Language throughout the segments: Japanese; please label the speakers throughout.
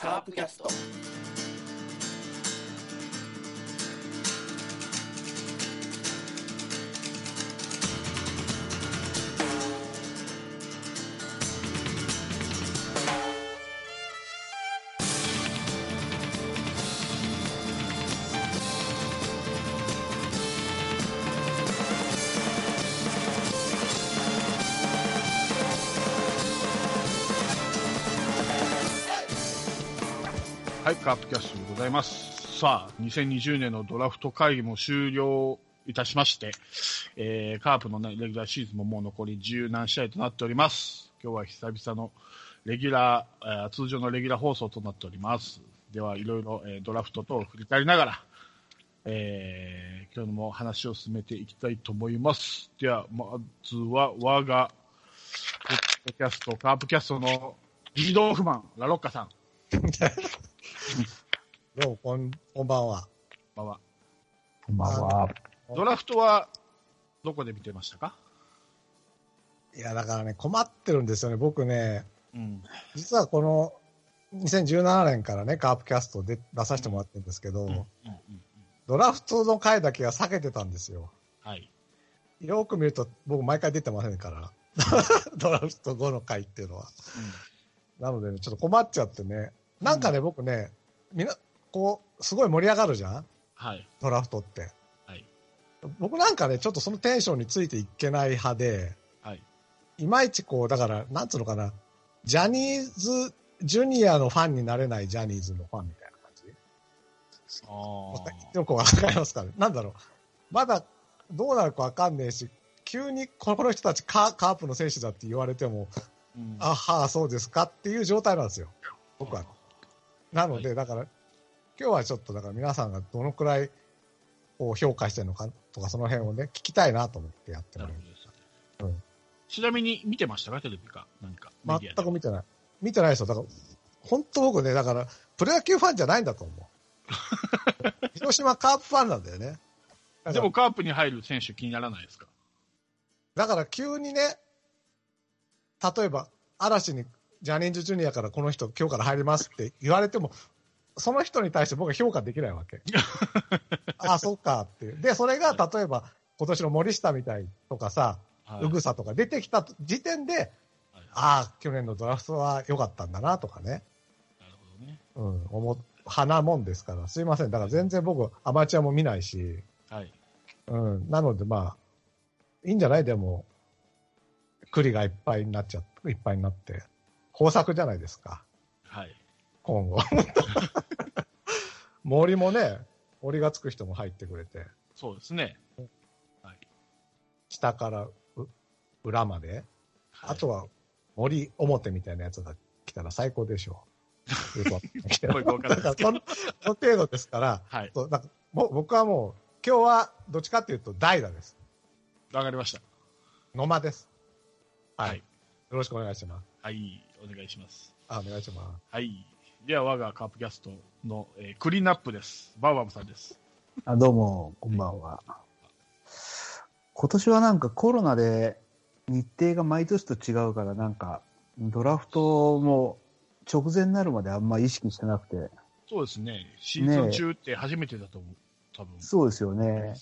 Speaker 1: カープキャスト。
Speaker 2: カープキャストでございます。さあ、2020年のドラフト会議も終了いたしまして、えーカープの、ね、レギュラーシーズンももう残り十何試合となっております。今日は久々のレギュラー、えー通常のレギュラー放送となっております。では、いろいろ、えードラフト等を振り返りながら、えー今日も話を進めていきたいと思います。では、まずは、我が、ポッドキャスト、カープキャストのリードオフマン、ラロッカさん。
Speaker 3: どうも、こん、こんばんは。
Speaker 2: こんばんは
Speaker 4: こんばんは。
Speaker 2: ドラフトはどこで見てましたか？
Speaker 3: いや、だからね、困ってるんですよね。僕ね、
Speaker 2: うん。
Speaker 3: 実はこの、2017年からね、カープキャストで出させてもらってるんですけど、
Speaker 2: うん。うん。
Speaker 3: ドラフトの回だけは避けてたんですよ。
Speaker 2: はい。
Speaker 3: よく見ると、僕毎回出てませんから。ドラフト後の回っていうのは。なのでね、ちょっと困っちゃってね。なんかね、僕ね、みんな、こう、すごい盛り上がるじゃん？
Speaker 2: はい。
Speaker 3: ドラフトって。
Speaker 2: はい。
Speaker 3: 僕なんかね、ちょっとそのテンションについていけない派で、
Speaker 2: はい。
Speaker 3: いまいちこう、だから、なんつうのかな、ジャニーズジュニアのファンになれないジャニーズのファンみたいな感じ？
Speaker 2: ああ。
Speaker 3: よくわかりますかね？なんだろう。まだどうなるかわかんねえし、急にこの人たちカカープの選手だって言われても、
Speaker 2: うん
Speaker 3: あはあ、そうですか？っていう状態なんですよ。僕は。なので、だから、今日はちょっと、だから皆さんがどのくらいこう評価してるのかとか、その辺をね、聞きたいなと思ってやってもらい
Speaker 2: なるほどです。
Speaker 3: うん
Speaker 2: ちなみに見てましたかテレビかなんか。メディアで
Speaker 3: 全く見てない。見てないですよ。だから、本当僕ね、だから、プロ野球ファンじゃないんだと思う。広島カープファンなんだよね。
Speaker 2: でもカープに入る選手気にならないですか？
Speaker 3: だから急にね、例えば、嵐にジャニーズジュニアからこの人今日から入りますって言われても、その人に対して僕は評価できないわけ。あ あ、そっかっていう。で、それが例えば今年の森下みたいとかさ、
Speaker 2: はいう
Speaker 3: ぐさとか出てきた時点で、
Speaker 2: はい
Speaker 3: ああ、去年のドラフトは良かったんだなとかね。
Speaker 2: なるほどね。
Speaker 3: うん、思っ、花もんですから、すいません。だから全然僕、アマチュアも見ないし、
Speaker 2: はい。
Speaker 3: うん、なのでまあ、いいんじゃない？でも、栗がいっぱいになっちゃいっぱいになって、豊作じゃないですか、
Speaker 2: はい。
Speaker 3: 今後。森もね、森がつく人も入ってくれて、
Speaker 2: そうですね。
Speaker 3: 下からう裏まで、あとは森表みたいなやつが来たら最高でしょう。よその程度ですから、
Speaker 2: はい。
Speaker 3: そうだからもう僕はもう、今日はどっちかっていうと代打です。
Speaker 2: わかりました。
Speaker 3: 野間です。はい。
Speaker 2: はい
Speaker 3: よろしくお願いします。
Speaker 2: はい。お願いします。
Speaker 3: あ、お願いします。
Speaker 2: はい。では、我がカープキャストの、えークリーンナップです。バーバムさんです。
Speaker 4: あどうも、こんばんは。今年はなんかコロナで日程が毎年と違うから、なんかドラフトも直前になるまであんま意識してなくて、
Speaker 2: そうですね。シーズン中って初めてだと思う。多分。
Speaker 4: そうですよね。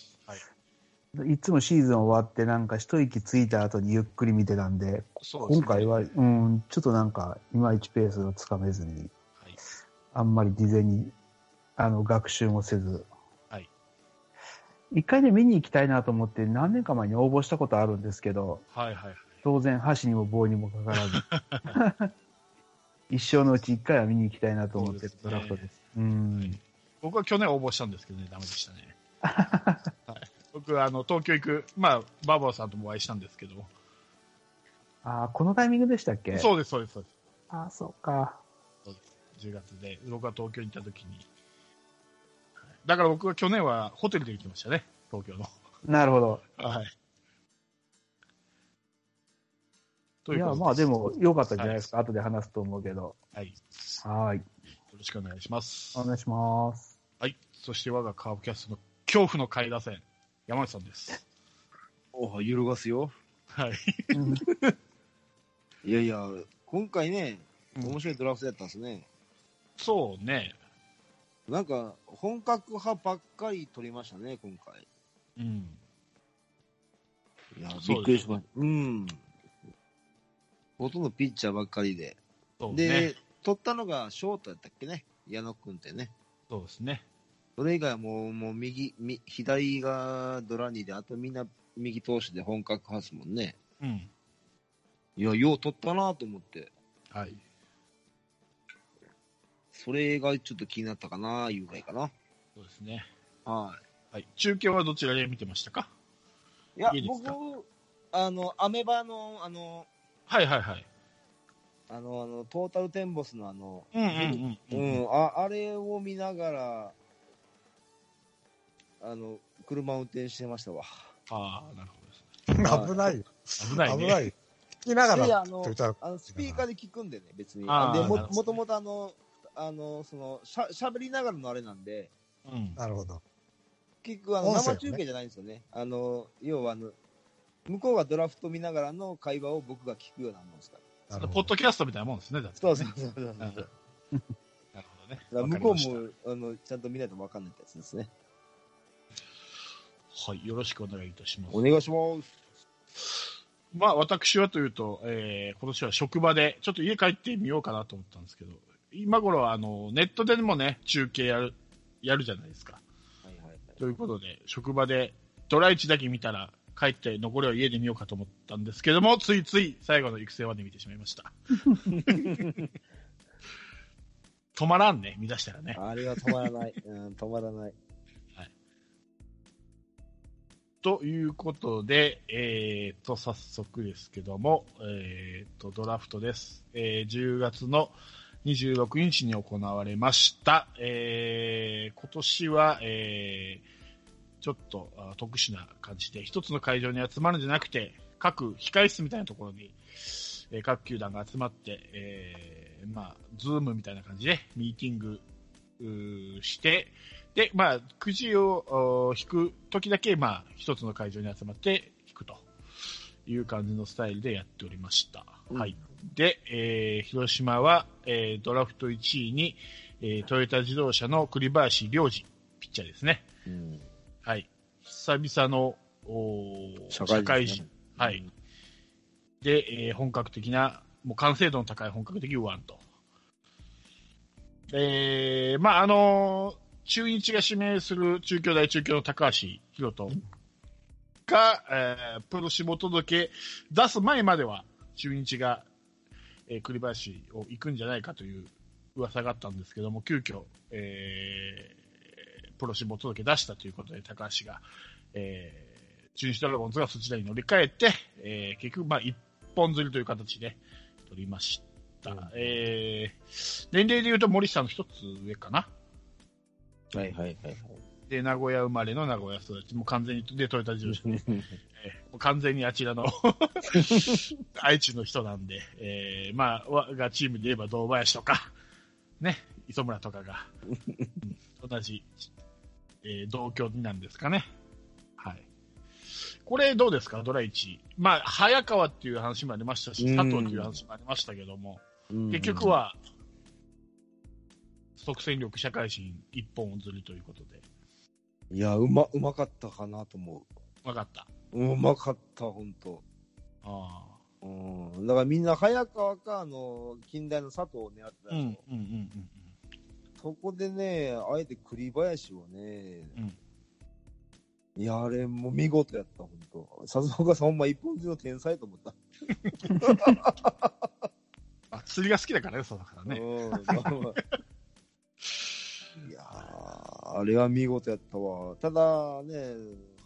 Speaker 2: はい。
Speaker 4: いつもシーズン終わってなんか一息ついた後にゆっくり見てたんで、
Speaker 2: そうですね。
Speaker 4: 今回は、うん、ちょっとなんかいまいちペースがつかめずに、
Speaker 2: はい。
Speaker 4: あんまり事前にあの学習もせず、
Speaker 2: はい。
Speaker 4: 一回ね、見に行きたいなと思って何年か前に応募したことあるんですけど、
Speaker 2: はいはい。
Speaker 4: 当然箸にも棒にもかからず、一生のうち一回は見に行きたいなと思ってドラフトです。うん。
Speaker 2: 僕は去年応募したんですけどね、ダメでしたね。はい、僕あの、東京行く、まあ、バーバーさんともお会いしたんですけど、
Speaker 4: ああ、このタイミングでしたっけ？
Speaker 2: そうです、そうです、そうです。
Speaker 4: ああ、そうか。
Speaker 2: 10月で、僕が東京に行った時に。はいだから僕は去年はホテルで行きましたね、東京の。
Speaker 4: なるほど。
Speaker 2: はい。と
Speaker 4: いや、まあでも、良かったんじゃないですか。後で話すと思うけど。
Speaker 2: はい。よ
Speaker 4: はい。
Speaker 2: ろしくお願いします。
Speaker 4: お願いします。
Speaker 2: はい。そして我がカーブキャストの恐怖の下位打線、山内さんです。
Speaker 5: お揺るがすよ。
Speaker 2: はい。
Speaker 4: うん
Speaker 5: い
Speaker 1: いやいや、今回ね、
Speaker 2: うん
Speaker 1: 面白いドラフトやったんですね。
Speaker 2: そうね。
Speaker 1: なんか、本格派ばっかり取りましたね、今回。
Speaker 2: うん。
Speaker 1: いや、びっくりしました。うん。ほとんどピッチャーばっかりで。
Speaker 2: そう
Speaker 1: で、
Speaker 2: ね。
Speaker 1: 取ったのがショートやったっけね、矢野くんってね。
Speaker 2: そうですね。
Speaker 1: それ以外はもう、もう右、み左がドラニーで、あとみんな右投手で本格派ですもんね。
Speaker 2: うん。
Speaker 1: いや、よう取ったなと思って。
Speaker 2: はい。
Speaker 1: それがちょっと気になったかな、いうぐらいかな。
Speaker 2: そうですね。
Speaker 1: は
Speaker 2: はい。中継はどちらで見てましたか？
Speaker 1: い。いや
Speaker 2: いい、
Speaker 1: 僕、あの、アメバの、あの、
Speaker 2: はいはいはい。
Speaker 1: あの、あの、トータルテンボスのあの、
Speaker 2: うんうん
Speaker 1: う
Speaker 2: うん。
Speaker 1: ん、ああれを見ながら、あの、車運転してましたわ。
Speaker 2: ああ、なるほどですね。
Speaker 3: 危ないよ。
Speaker 2: 危ないね。
Speaker 3: 危ないよ。聞きながら
Speaker 1: いや、あのあのスピーカーで聞くんでね、別に。でも
Speaker 2: なるほど
Speaker 1: もともとあの、あの、その、しゃ、しゃべりながらのあれなんで、
Speaker 2: うん。
Speaker 3: なるほど。
Speaker 1: 結局あの、生中継じゃないんですよね。あの、要はあの、向こうがドラフト見ながらの会話を僕が聞くようなもんですから。
Speaker 2: ポッドキャストみたいなもんですね、だって、ね。
Speaker 1: そうそうそうそう。
Speaker 2: なるほどね。
Speaker 1: ら向こうも、あの、ちゃんと見ないと分かんないってやつですね。
Speaker 2: はい。よろしくお願いいたします
Speaker 1: お。願いします。
Speaker 2: まあ、私はというと、えー今年は職場で、ちょっと家帰ってみようかなと思ったんですけど、今頃はあのネットでもね、中継やる、やるじゃないですか。
Speaker 1: はいはいはい。
Speaker 2: ということで、職場でドラ1だけ見たら、帰って残りは家で見ようかと思ったんですけども、ついつい最後の育成まで見てしまいました。止まらんね、見出したらね。
Speaker 1: あれは止まらない。うん、止まらない。
Speaker 2: ということで、えー、と、早速ですけども、えー、と、ドラフトです。えー、10月の26日に行われました。えー、今年は、えー、ちょっと特殊な感じで、一つの会場に集まるんじゃなくて、各控室みたいなところに、えー各球団が集まって、えー、まあ、ズームみたいな感じでミーティングして、で、まあ、くじをお引くときだけ、まあ、一つの会場に集まって引くという感じのスタイルでやっておりました。
Speaker 1: うん
Speaker 2: はい。で、えー広島は、えードラフト1位に、えートヨタ自動車の栗林良二、ピッチャーですね。
Speaker 1: うん。
Speaker 2: はい。久々のおー
Speaker 1: 社
Speaker 2: 社会人
Speaker 1: 会人。
Speaker 2: はい。で、えー本格的な、もう完成度の高い本格的右腕と。えー、まあ、あのー中日が指名する中京大中京の高橋宏斗が、えープロ志望届出す前までは、中日が、えー栗林を行くんじゃないかという噂があったんですけども、急遽、えープロ志望届出したということで、高橋が、えー中日ドラゴンズがそちらに乗り換えて、えー結局、まあ、一本釣りという形で取りました。
Speaker 1: うん
Speaker 2: えー年齢でいうと森下の一つ上かな。
Speaker 1: はいはいはい
Speaker 2: で、名古屋生まれの名古屋育ち、もう完全に、で、トヨタ自動車、
Speaker 1: はい。
Speaker 2: えーもう完全にあちらの 愛知の人なんで、えーまあ、我がチームで言えば堂林とか、ね、磯村とかが、うん同じ、えー同居なんですかね。はい。これどうですか？ドラ1。まあ、早川っていう話もありましたし、
Speaker 1: うん
Speaker 2: 佐藤っていう話もありましたけども、
Speaker 1: うん
Speaker 2: 結局、は、即戦力社会人一本釣りということで、
Speaker 1: いや、うま、うまかったかなと思
Speaker 2: わかった。
Speaker 1: う。うまかった、ほんと。
Speaker 2: ああ。
Speaker 1: うん。だからみんな早川か、あの、近代の佐藤を狙ってた
Speaker 2: うん、うん、
Speaker 1: でしょ。
Speaker 2: うん、うん。
Speaker 1: そこでね、あえて栗林をね、いや、あれもう見事やった、ほんと。笹岡さんほんま一本釣りの天才と思った。
Speaker 2: あ、釣りが好きだからね、そうだからね。
Speaker 1: うん。まあまあいやー、あれは見事やったわ。ただね、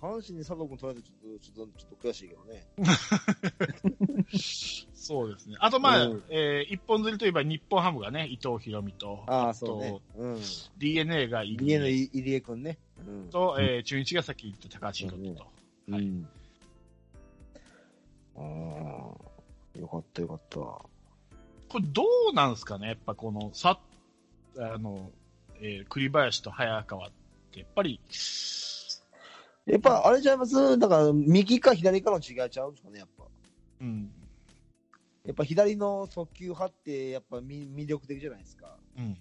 Speaker 1: 阪神に佐藤君取られてちょっと、ちょっと、ちょっと悔しいけどね。
Speaker 2: そうですね。あと、まあ、
Speaker 1: うん
Speaker 2: えー一本釣りといえば日本ハムがね、伊藤博美と、
Speaker 1: ああ、そうね。うん。
Speaker 2: DNA が入
Speaker 1: 家の入江君ね。うん。
Speaker 2: と、えー中日がさっき言った高橋宏斗と。はい
Speaker 1: うん。ああ、よかったよかった。
Speaker 2: これどうなんですかね？やっぱこの、さ、あの、えー栗林と早川って、やっぱり、
Speaker 1: やっぱ、あれちゃいます？だから、右か左かの違いちゃうんですかね、やっぱ。
Speaker 2: うん。
Speaker 1: やっぱ左の速球派って、やっぱみ魅力的じゃないですか。
Speaker 2: うん。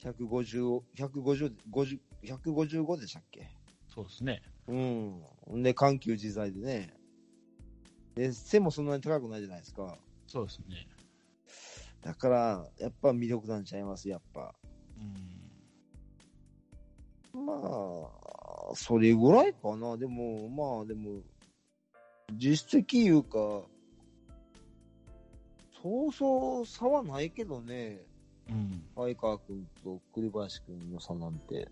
Speaker 1: 150、150、50 155でしたっけ？
Speaker 2: そうですね。
Speaker 1: うん。で、緩急自在でね。で、背もそんなに高くないじゃないですか。
Speaker 2: そうですね。
Speaker 1: だから、やっぱ魅力なんちゃいます、やっぱ。
Speaker 2: うん。
Speaker 1: まあ、それぐらいかな。でも、まあ、でも、実績いうか、そうそう差はないけどね。
Speaker 2: うん。
Speaker 1: 相川君と栗林君の差なんて。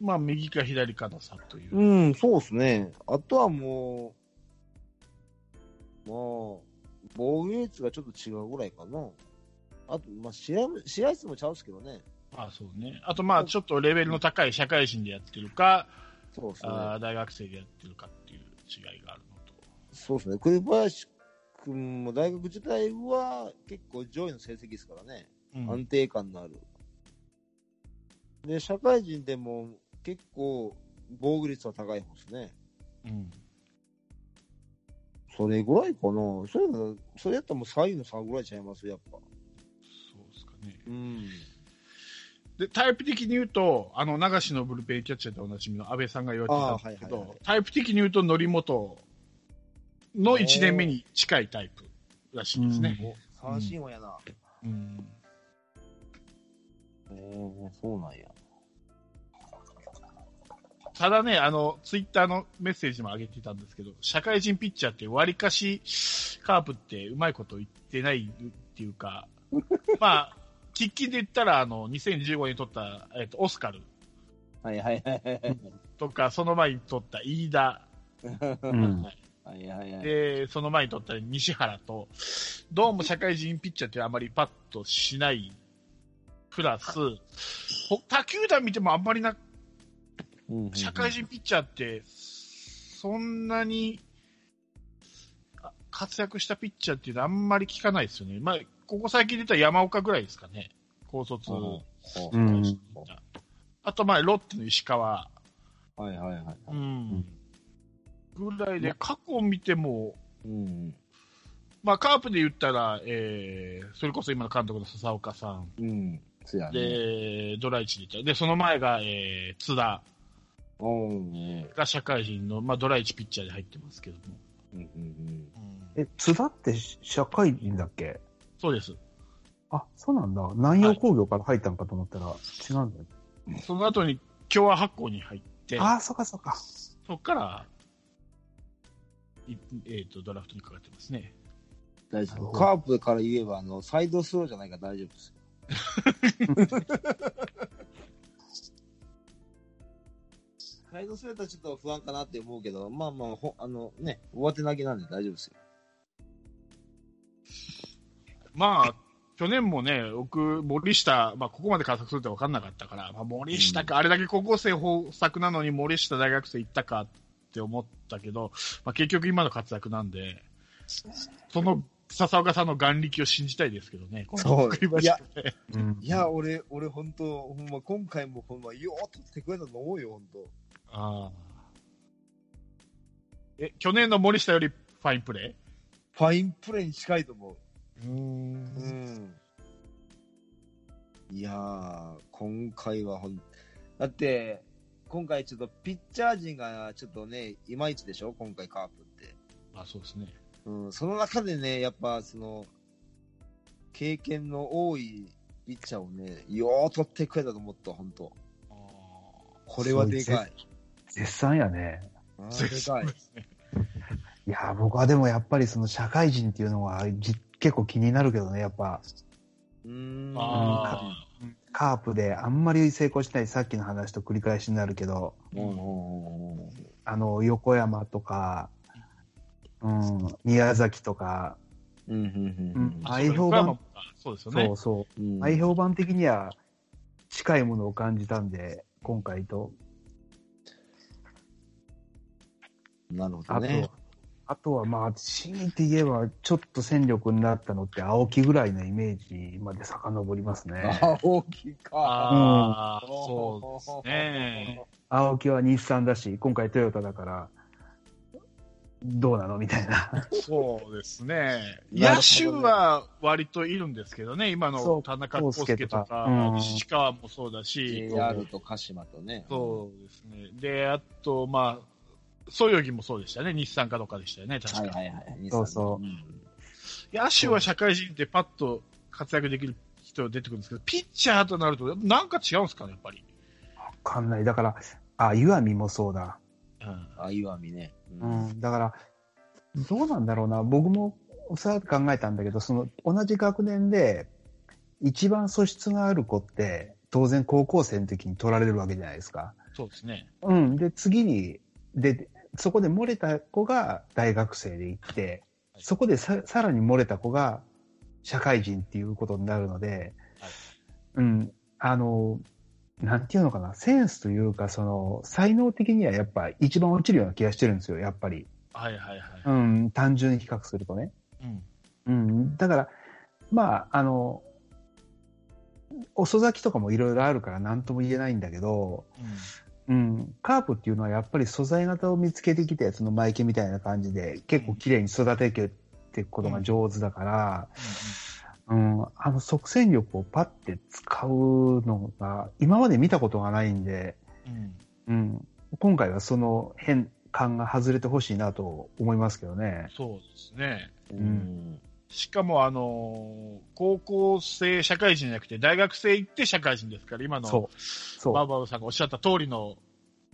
Speaker 2: まあ、右か左かの差という。
Speaker 1: うん、そうですね。あとはもう、まあ、防御率がちょっと違うぐらいかな。あと、まあ、試合も、試合数もちゃうっすけどね。
Speaker 2: まあ、そうね。あと、まあ、ちょっとレベルの高い社会人でやってるか、
Speaker 1: そうですね。
Speaker 2: 大学生でやってるかっていう違いがあるのと。
Speaker 1: そうですね。栗林君も大学時代は結構上位の成績ですからね。
Speaker 2: うん
Speaker 1: 安定感のある。で、社会人でも結構防御率は高い方ですね。
Speaker 2: うん。
Speaker 1: それぐらいかな。そういうの、それやったらもう左右の差ぐらいちゃいますやっぱ。
Speaker 2: ね。
Speaker 1: うん。
Speaker 2: で、タイプ的に言うと、あの、流しのブルペンキャッチャーでおなじみの安倍さんが言われてたんですけど、
Speaker 1: はいはいはい
Speaker 2: タイプ的に言うと、則本の1年目に近いタイプらしいですね。
Speaker 1: お三振王やな。
Speaker 2: うん。
Speaker 1: へえそうなんや。
Speaker 2: ただね、あの、ツイッターのメッセージも上げてたんですけど、社会人ピッチャーって割かし、カープってうまいこと言ってないっていうか、まあ、喫緊で言ったら、あの、2015年に取った、えっ、と、オスカル
Speaker 1: はいはいはいはい。
Speaker 2: とか、その前に取った飯田、
Speaker 4: うん。
Speaker 1: はいはいはい。
Speaker 2: で、その前に取った西原と、どうも社会人ピッチャーってあまりパッとしない、プラス、ほ他球団見てもあんまりな、社会人ピッチャーって、そんなに、あ活躍したピッチャーっていうのはあんまり聞かないですよね。まあ、ここ最近出た山岡ぐらいですかね。高卒。
Speaker 1: うん
Speaker 4: うん。
Speaker 2: あと、まあ、ロッテの石川。
Speaker 1: はいはいはい。
Speaker 2: うん。ぐらいで、過去を見ても、
Speaker 1: うん。
Speaker 2: まあ、カープで言ったら、えー、それこそ今の監督の笹岡さん。
Speaker 1: うん。ね。
Speaker 2: で、ドライチで言った。で、その前が、えー、津田
Speaker 1: うん。
Speaker 2: が社会人の、まあ、ドライチピッチャーで入ってますけども。
Speaker 1: うんうん
Speaker 2: うん
Speaker 4: え、津田って社会人だっけ？
Speaker 2: そうです。
Speaker 4: あ、そうなんだ。南洋工業から入ったんかと思ったら、違うんだよ。
Speaker 2: その後に共和発行に入って、
Speaker 4: ああ、そっかそっか。
Speaker 2: そこから、いえっ、と、ドラフトにかかってますね。
Speaker 1: 大丈夫。
Speaker 4: なるほど
Speaker 1: カープから言えば、あの、サイドスローじゃないから大丈夫ですよ。サイドスローだったらちょっと不安かなって思うけど、まあまあ、ほあのね、上手投げなんで大丈夫ですよ。
Speaker 2: まあ、去年もね、僕、森下、まあ、ここまで加速するって分かんなかったから、まあ、森下か、あれだけ高校生豊作なのに森下大学生行ったかって思ったけど、まあ、結局今の活躍なんで、その笹岡さんの眼力を信じたいですけどね、
Speaker 1: そう
Speaker 2: 栗林君ね
Speaker 4: うん。
Speaker 1: いや、俺、俺本当、ほんま、今回もほんま、よーっとってくれたと思うよ、本当。
Speaker 2: ああ。え、去年の森下よりファインプレ
Speaker 1: ファインプレーに近いと思う。
Speaker 2: ーうん
Speaker 1: うん。いやー、今回はほん、だって、今回ちょっとピッチャー陣がちょっとね、いまいちでしょ？今回カープって。
Speaker 2: あ、そうですね。
Speaker 1: うん、その中でね、やっぱその、経験の多いピッチャーをね、よー取ってくれたと思った、本当
Speaker 2: あ
Speaker 1: これはでかい。
Speaker 4: 絶賛やね。
Speaker 1: あでかい。
Speaker 4: いや、僕はでもやっぱりその社会人っていうのはじ結構気になるけどね、やっぱ。
Speaker 1: うーん。
Speaker 2: あ
Speaker 4: カープであんまり成功しないさっきの話と繰り返しになるけど、あの、横山とか、うん、宮崎とか、
Speaker 1: うんうんう。
Speaker 4: 愛評判、
Speaker 2: そうですよね
Speaker 4: そう。そう、
Speaker 1: うん
Speaker 4: 愛評判的には近いものを感じたんで、今回と。
Speaker 1: なるほど
Speaker 4: あと、
Speaker 1: ね。
Speaker 4: あとはまあ、強いて言えば、ちょっと戦力になったのって青木ぐらいのイメージまで遡りますね。
Speaker 1: あ、大きいか。
Speaker 2: ああ、そうですね。
Speaker 4: 青木は日産だし、今回トヨタだから、どうなのみたいな。
Speaker 2: そうですね。野手は割といるんですけどね、今
Speaker 4: そう
Speaker 2: の田中康介とか、
Speaker 4: うん
Speaker 2: 石川もそうだし、
Speaker 1: JR と鹿島とね。
Speaker 2: そうですね。で、あと、まあ、そよぎもそうでしたね。日産かどっかでしたよね、確か。
Speaker 1: はいはいはい。
Speaker 4: そうそう
Speaker 1: うん
Speaker 2: 野手は社会人ってパッと活躍できる人出てくるんですけど、ピッチャーとなると、なんか違うんですかね、やっぱり。
Speaker 4: わかんない。だから、あ、岩見もそうだ。
Speaker 2: うん。
Speaker 1: あ、岩見ね。
Speaker 4: う。ん。だから、どうなんだろうな。僕も、そうやって考えたんだけど、その、同じ学年で、一番素質がある子って、当然高校生の時に取られるわけじゃないですか。
Speaker 2: そうですね。
Speaker 4: うん。で、次に、で、そこで漏れた子が大学生で行って、そこでささらに漏れた子が社会人っていうことになるので、
Speaker 2: はい
Speaker 4: うん。あの、なんていうのかな、センスというか、その、才能的にはやっぱ一番落ちるような気がしてるんですよ、やっぱり。
Speaker 2: はいはいはい。
Speaker 4: うん、単純に比較するとね。
Speaker 2: うん。
Speaker 4: うん。だから、まあ、あの、遅咲きとかもいろいろあるから何とも言えないんだけど、うん、カープっていうのはやっぱり素材型を見つけてきたやつのマイケみたいな感じで結構綺麗に育てていくことが上手だから、うん、あの即戦力をパッて使うのが今まで見たことがないんで、
Speaker 2: うん。うん。
Speaker 4: うん、今回はその変感が外れてほしいなと思いますけどね。
Speaker 2: そうですね。
Speaker 1: うん。
Speaker 2: しかも、あのー高校生社会人じゃなくて、大学生行って社会人ですから、今の
Speaker 4: そう。
Speaker 2: バーバーさんがおっしゃった通りの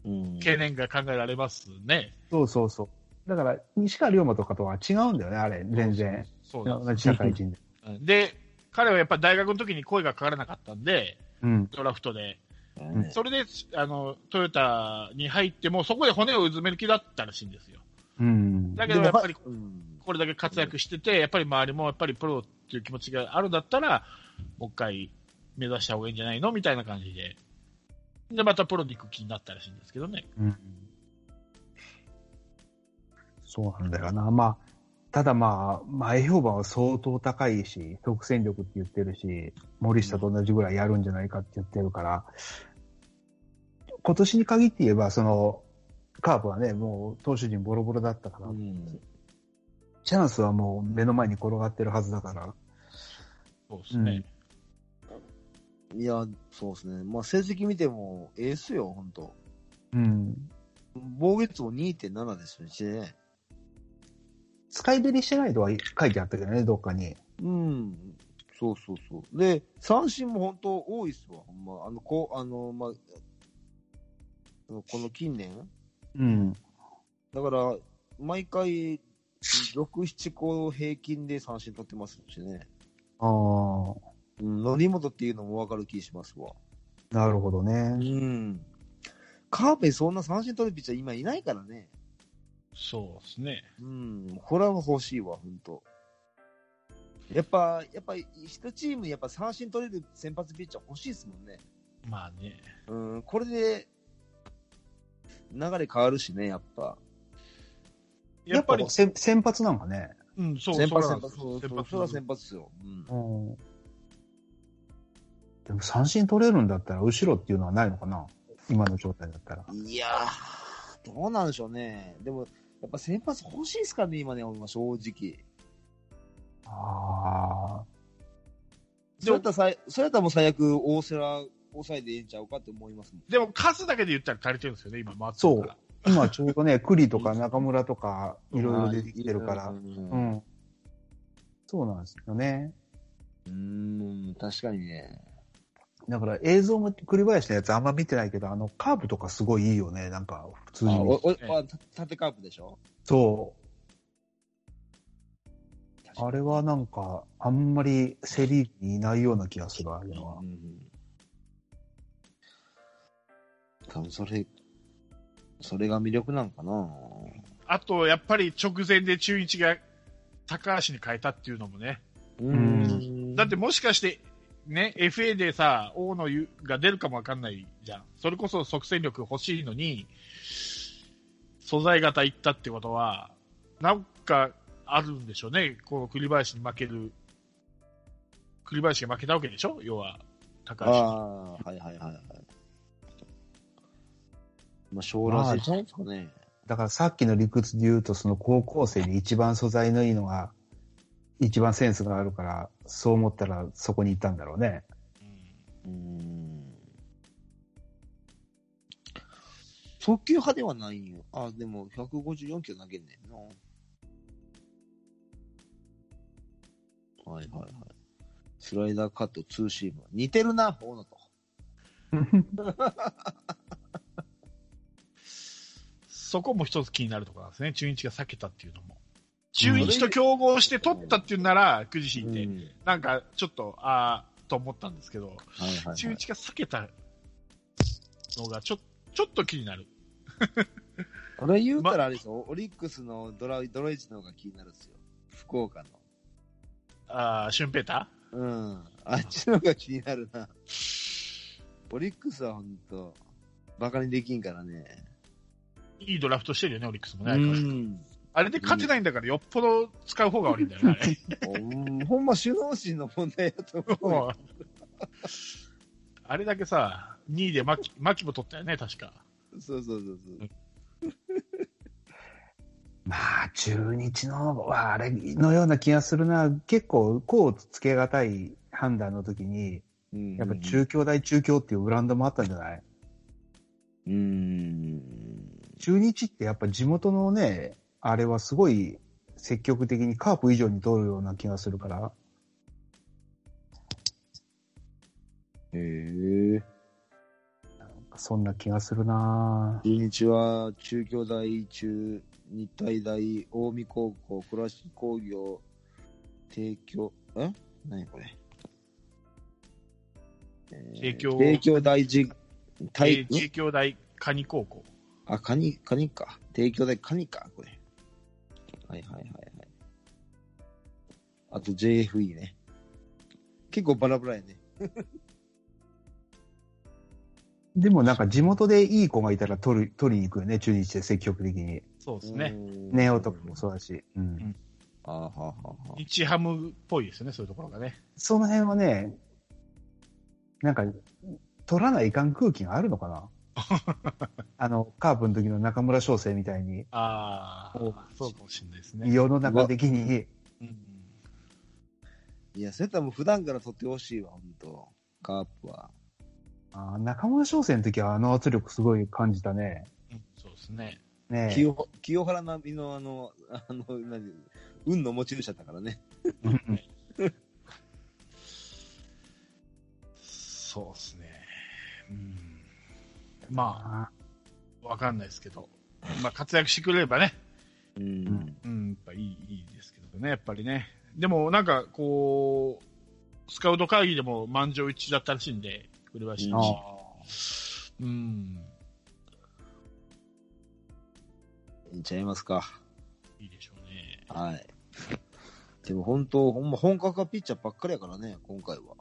Speaker 1: うん。
Speaker 2: 懸念が考えられますね。
Speaker 4: そうそうそう。だから、西川龍馬とかとは違うんだよね、あれ、全然。
Speaker 2: そう
Speaker 4: 同じ社会人で。
Speaker 2: で、彼はやっぱり大学の時に声がかからなかったんで、
Speaker 4: うん。
Speaker 2: ドラフトで。
Speaker 1: うん
Speaker 2: それで、あの、トヨタに入っても、そこで骨をうずめる気だったらしいんですよ。
Speaker 4: うん。
Speaker 2: だけど、やっぱり、
Speaker 1: うん
Speaker 2: これだけ活躍してて、やっぱり周りもやっぱりプロっていう気持ちがあるんだったら、もう一回目指した方がいいんじゃないのみたいな感じで。で、またプロに行く気になったらしいんですけどね。
Speaker 4: うんそうなんだよな。まあ、ただまあ、前評判は相当高いし、即戦力って言ってるし、森下と同じぐらいやるんじゃないかって言ってるから、今年に限って言えば、その、カープはね、もう投手陣ボロボロだったから、
Speaker 1: うん
Speaker 4: チャンスはもう目の前に転がってるはずだから、
Speaker 2: そうですね。
Speaker 1: いや、そうですね。まあ、成績見ても、エースよ、ほんと。
Speaker 4: うん。
Speaker 1: 防御率も2.7ですしね。
Speaker 4: 使いべりしてないとは書いてあったけどね、どっかに。
Speaker 1: うん。そうそうそう。で、三振も本当多いっすわ、ほんま。あの、こう、あの、まあ、この近年
Speaker 4: うん。
Speaker 1: だから、毎回、6、7個平均で三振取ってますしね。
Speaker 4: ああ、
Speaker 1: うん、則本っていうのもわかる気しますわ。
Speaker 4: なるほどねう。
Speaker 1: ん。カーペそんな三振取るピッチャー今いないからね。
Speaker 2: そうですね。
Speaker 1: うん。これは欲しいわ、ほんと。やっぱ、やっぱ、一チームやっぱ三振取れる先発ピッチャー欲しいですもんね。
Speaker 2: まあね。
Speaker 1: うん、これで、流れ変わるしね、やっぱ。
Speaker 2: やっぱり
Speaker 4: や、先先発なんかね。
Speaker 2: うん、そう、
Speaker 1: 先発、先発、そう
Speaker 2: 先発
Speaker 1: れは先発ですよ。うん。
Speaker 4: うん。でも三振取れるんだったら、後ろっていうのはないのかな今の状態だったら。
Speaker 1: いやー、どうなんでしょうね。でも、やっぱ先発欲しいですかね、今ね、俺は正直。
Speaker 4: ああ。
Speaker 1: それやったらさい、それやったらもう最悪、大瀬良抑えでええんちゃうかって思いますもん。
Speaker 2: でも数だけで言ったら足りてるんですよね、今、松
Speaker 4: そう。今ちょうどね、栗とか中村とか、いろいろ出てきてるから。
Speaker 1: う。
Speaker 4: うんん。そうなんですよね。
Speaker 1: うん、確かにね。
Speaker 4: だから映像も栗林のやつあんま見てないけど、あのカーブとかすごいいいよね。なんか普通
Speaker 1: あ、
Speaker 4: に見て。
Speaker 1: お、お、あ、た縦カープでしょ？
Speaker 4: そう。あれはなんか、あんまりセリーグにいないような気がする、あれは
Speaker 1: う。ん。多分それ、それが魅力なんかな。
Speaker 2: あと、やっぱり直前で中日が高橋に変えたっていうのもね。
Speaker 1: うん
Speaker 2: だってもしかして、ね、FA でさ、大野ゆが出るかもわかんないじゃん。それこそ即戦力欲しいのに、素材型行ったってことは、なんかあるんでしょうね。この栗林に負ける。栗林が負けたわけでしょ？要は、高
Speaker 1: あ
Speaker 2: 橋に。
Speaker 1: あ、はいはいはいはい。まあ、将来ですかね。
Speaker 4: だからさっきの理屈で言うと、その高校生で一番素材のいいのが、一番センスがあるから、そう思ったらそこに行ったんだろうね。
Speaker 2: うん
Speaker 1: うん。速球派ではないんよ。あ、でも154キロ投げんねんな。はいはいはい。スライダーカット、ツーシーム。似てるな、大野と。
Speaker 2: そこも一つ気になるところなんですね。中日が避けたっていうのも。中日と競合して取ったっていうなら、くじ引いて、
Speaker 1: うん
Speaker 2: なんかちょっと、ああ、と思ったんですけど、
Speaker 1: はいはい、はい。
Speaker 2: 中日が避けたのがちょ、ちょっと気になる。
Speaker 1: 俺言うたらあれですよ、オリックスのドラドライチの方が気になるんですよ。福岡の。
Speaker 2: ああ、シュンペータ
Speaker 1: うん。あっちの方が気になるな。オリックスはほんと、バカにできんからね。
Speaker 2: ーいいドラフトしてるよね、オリックスもね。あれで勝てないんだから、よっぽど使う方が悪いんだよね。
Speaker 1: ほんま首脳心の問題だと思う
Speaker 2: あれだけさ、2位で牧牧も取ったよね、確か。
Speaker 1: そうそうそうそう。
Speaker 4: まあ、中日のはあれのような気がするな。結構、こうつけがたい判断の時に、
Speaker 1: うん
Speaker 4: やっぱ中京大中京っていうブランドもあったんじゃない？
Speaker 1: うん。
Speaker 4: 中日ってやっぱ地元のね、あれはすごい積極的にカープ以上に通るような気がするから。
Speaker 1: へえ。
Speaker 4: そんな気がするな
Speaker 1: 中日は中京大、中、日体大、近江高校、倉敷工業、帝京、え？何これ？えー
Speaker 2: 帝京
Speaker 1: 帝京大
Speaker 2: 帝京大カニ高校。
Speaker 1: あ、カニ、カニか。帝京大カニか、これ。はいはいはいはい。あと JFE ね。結構バラバラやね。
Speaker 4: でもなんか地元でいい子がいたら取る取りに行くよね、中日で積極的に。
Speaker 2: そうですね。
Speaker 4: ネオとかもそうだし。うん。
Speaker 2: ん
Speaker 1: あははは
Speaker 2: 日ハムっぽいですよね、そういうところがね。
Speaker 4: その辺はね、なんか、取らないかん空気があるのかなあの、カープの時の中村翔成みたいに、
Speaker 2: ああ
Speaker 4: お、
Speaker 2: そうかもしれないですね。
Speaker 4: 世の中的に、
Speaker 2: うん
Speaker 1: いや、セタも普段から取ってほしいわ、ほんと。カープは。
Speaker 4: あー中村翔成の時はあの圧力すごい感じたね。
Speaker 2: うんそうですね。
Speaker 4: ねえ
Speaker 1: 清清原並みのあの、あの、何、運の持ち主だったからね。
Speaker 4: うん
Speaker 2: そうですね。うん、まあ、わかんないですけど、まあ、活躍してくれればね、
Speaker 1: うん。
Speaker 2: うん、やっぱいいいいですけどね、やっぱりね。でも、なんか、こう、スカウト会議でも満場一致だったらしいんで、栗林
Speaker 4: あ
Speaker 2: 氏。うん、
Speaker 1: いっちゃいますか。
Speaker 2: いいでしょうね。
Speaker 1: はい。でも本当、ほんま本格派ピッチャーばっかりやからね、今回は。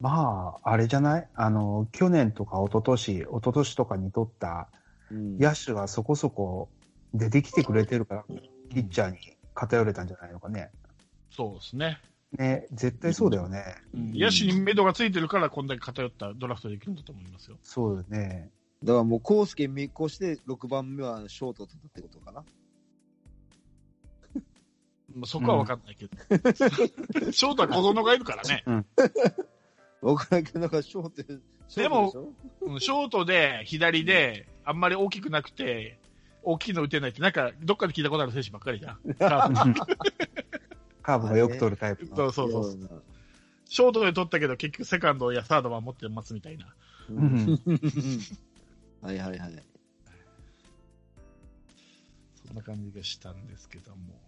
Speaker 4: まあ、あれじゃない？あの、去年とか一昨年、一昨年とかに取った
Speaker 1: うん
Speaker 4: 野手がそこそこ出てきてくれてるから、ピッチャーに偏れたんじゃないのかね。
Speaker 2: そうですね。
Speaker 4: ね、絶対そうだよね。
Speaker 2: うん野手に目処がついてるから、こんだけ偏ったドラフトできるんだと思いますよ。
Speaker 4: そうよね。
Speaker 1: だからもう、コースケ見越して、6番目はショートを取ったってことかな？
Speaker 2: まあ、そこは分かんないけど。ショートは小園がいるからね。
Speaker 1: わからんけど、なんかショート、でしょ？
Speaker 2: うんショートで、左で、あんまり大きくなくて、大きいの打てないって、なんか、どっかで聞いたことある選手ばっかりじゃん。カープ
Speaker 4: カーブがよく取るタイプの。
Speaker 2: そうそうそう。ショートで取ったけど、結局セカンドやサード守ってますみたいな。
Speaker 1: うん。はいはいはい。
Speaker 2: そんな感じがしたんですけども。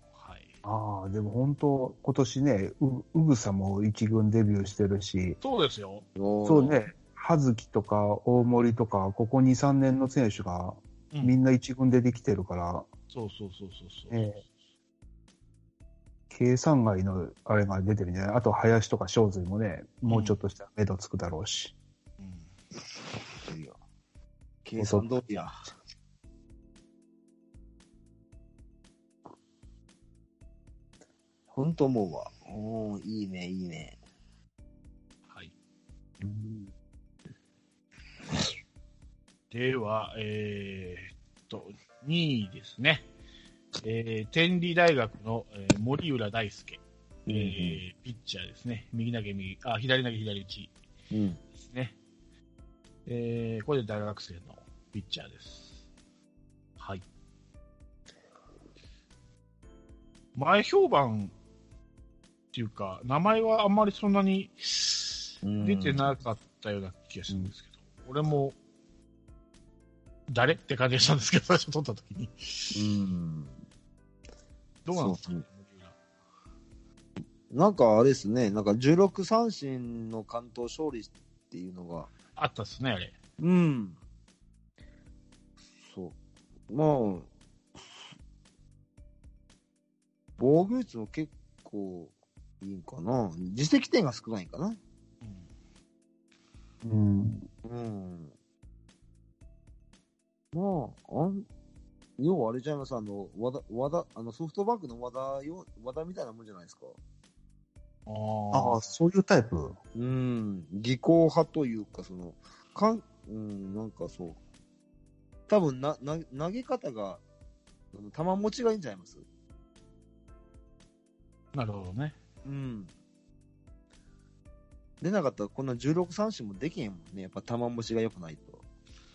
Speaker 2: はい。
Speaker 4: ああ、でも本当、今年ね、う、うぐさも一軍デビューしてるし、
Speaker 2: そうですよ。
Speaker 1: そ
Speaker 4: そう。ね、葉月とか大森とか、ここ2、3年の選手が
Speaker 2: うん
Speaker 4: みんな一軍でできてるから、
Speaker 2: そうそうそうそうそう。
Speaker 4: ええ計算外のあれが出てるんじゃないあと林とか正髄もね、もうちょっとしたら目処つくだろうし。
Speaker 2: うん
Speaker 1: いいよ計算通りや。ほんと思うわ。おー、いいね、いいね。
Speaker 2: はい。では、えーっと、2位ですね。えー、天理大学の、えー森浦大輔、えーピッチャーですね。右投げ右、あ、左投げ左打ち
Speaker 1: うん。
Speaker 2: ですね。えー、これで大学生のピッチャーです。はい。前評判っていうか、名前はあんまりそんなに出てなかったような気がするんですけど、俺も、誰って感じがしたんですけど、最初撮った時に。
Speaker 1: うん。
Speaker 2: どうなんですか、
Speaker 1: なんかあれですね、なんか16三振の関東勝利っていうのが、
Speaker 2: あったっすね、あれ。
Speaker 1: うん。そう。まあ、防御率も結構いいんかな？実績点が少ないんかな？
Speaker 2: うん
Speaker 4: うん。
Speaker 1: うん。まあ、あん、要はあれじゃいます、あの、和田、和田、あの、ソフトバンクの和田よ、和田みたいなもんじゃないですか？
Speaker 2: あ
Speaker 4: ああ、そういうタイプ。
Speaker 1: うん、技巧派というか、その、かん、うん、なんかそう。多分な、な、投げ方が、あの球持ちがいいんじゃないます？
Speaker 2: あ、なるほどね。
Speaker 1: うん。出なかったらこんな16三振もできへんもんね。やっぱ球持ちが良くないと。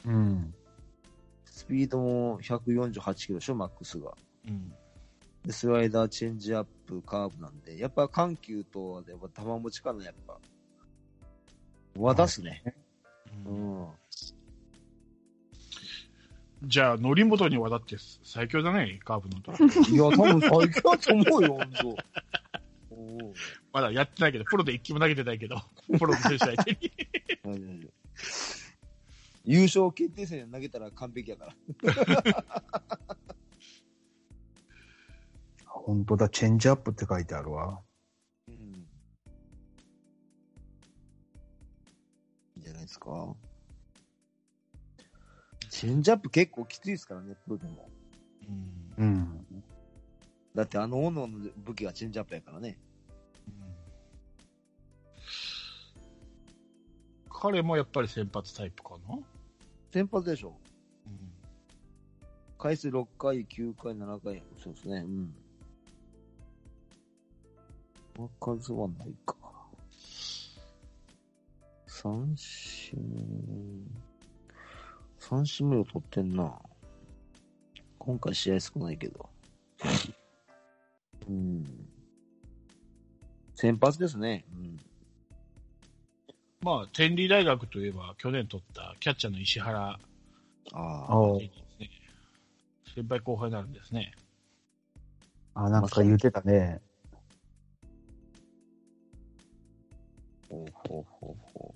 Speaker 4: うん。
Speaker 1: スピードも148キロでしょ、マックスが。
Speaker 2: うん。
Speaker 1: で、スライダー、チェンジアップ、カーブなんで、やっぱ緩急と、やっぱ球持ちかな、やっぱ。和田っすね。
Speaker 2: う
Speaker 1: うんん。
Speaker 2: じゃあ、則本に渡って最強だね、カーブのと。
Speaker 1: いや、多分最強だと思うよ、ほんと。お
Speaker 2: まだやってないけど、プロで一球も投げてないけど、プロの選手相手に。
Speaker 1: 優勝決定戦で投げたら完璧やから。
Speaker 4: 本当だ、チェンジアップって書いてあるわ。
Speaker 1: うん。いいんじゃないですか。チェンジアップ結構きついですからね、プロでも。
Speaker 2: うん
Speaker 4: うん。
Speaker 1: だってあの斧の武器がチェンジアップやからね。
Speaker 2: 彼もやっぱり先発タイプかな、
Speaker 1: 先発でしょ。
Speaker 2: うん
Speaker 1: 回数6回、9回、7回。そうですね。うん。数はないか。三振。三振目を取ってんな。今回試合少ないけど。うん。先発ですね。うん。
Speaker 2: まあ、天理大学といえば、去年取ったキャッチャーの石原
Speaker 1: ああ。
Speaker 4: お
Speaker 2: ですね。先輩後輩になるんですね。
Speaker 4: あ、なんか言ってたね。
Speaker 1: ほうほうほうほう。